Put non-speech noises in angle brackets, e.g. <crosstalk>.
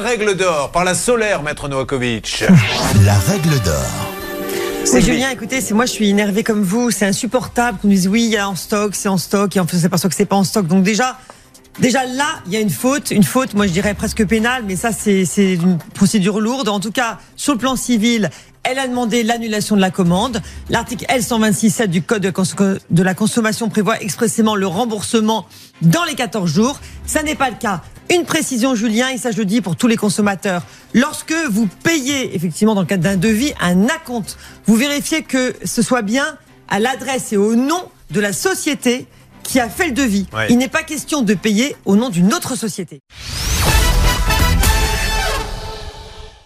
règle d'or par la solaire, maître Novakovic. <laughs> La règle d'or. Oui, Julien, écoutez, c'est moi, je suis énervé comme vous. C'est insupportable qu'on dise oui, il y a en stock, c'est en stock, et en fait, c'est pas que c'est pas en stock. Donc déjà, déjà là, il y a une faute, une faute, moi je dirais presque pénale, mais ça c'est c'est une procédure lourde. En tout cas, sur le plan civil, elle a demandé l'annulation de la commande. L'article L126.7 du Code de la consommation prévoit expressément le remboursement dans les 14 jours. Ça n'est pas le cas. Une précision, Julien, et ça je le dis pour tous les consommateurs. Lorsque vous payez, effectivement, dans le cadre d'un devis, un acompte, vous vérifiez que ce soit bien à l'adresse et au nom de la société qui a fait le devis. Ouais. Il n'est pas question de payer au nom d'une autre société.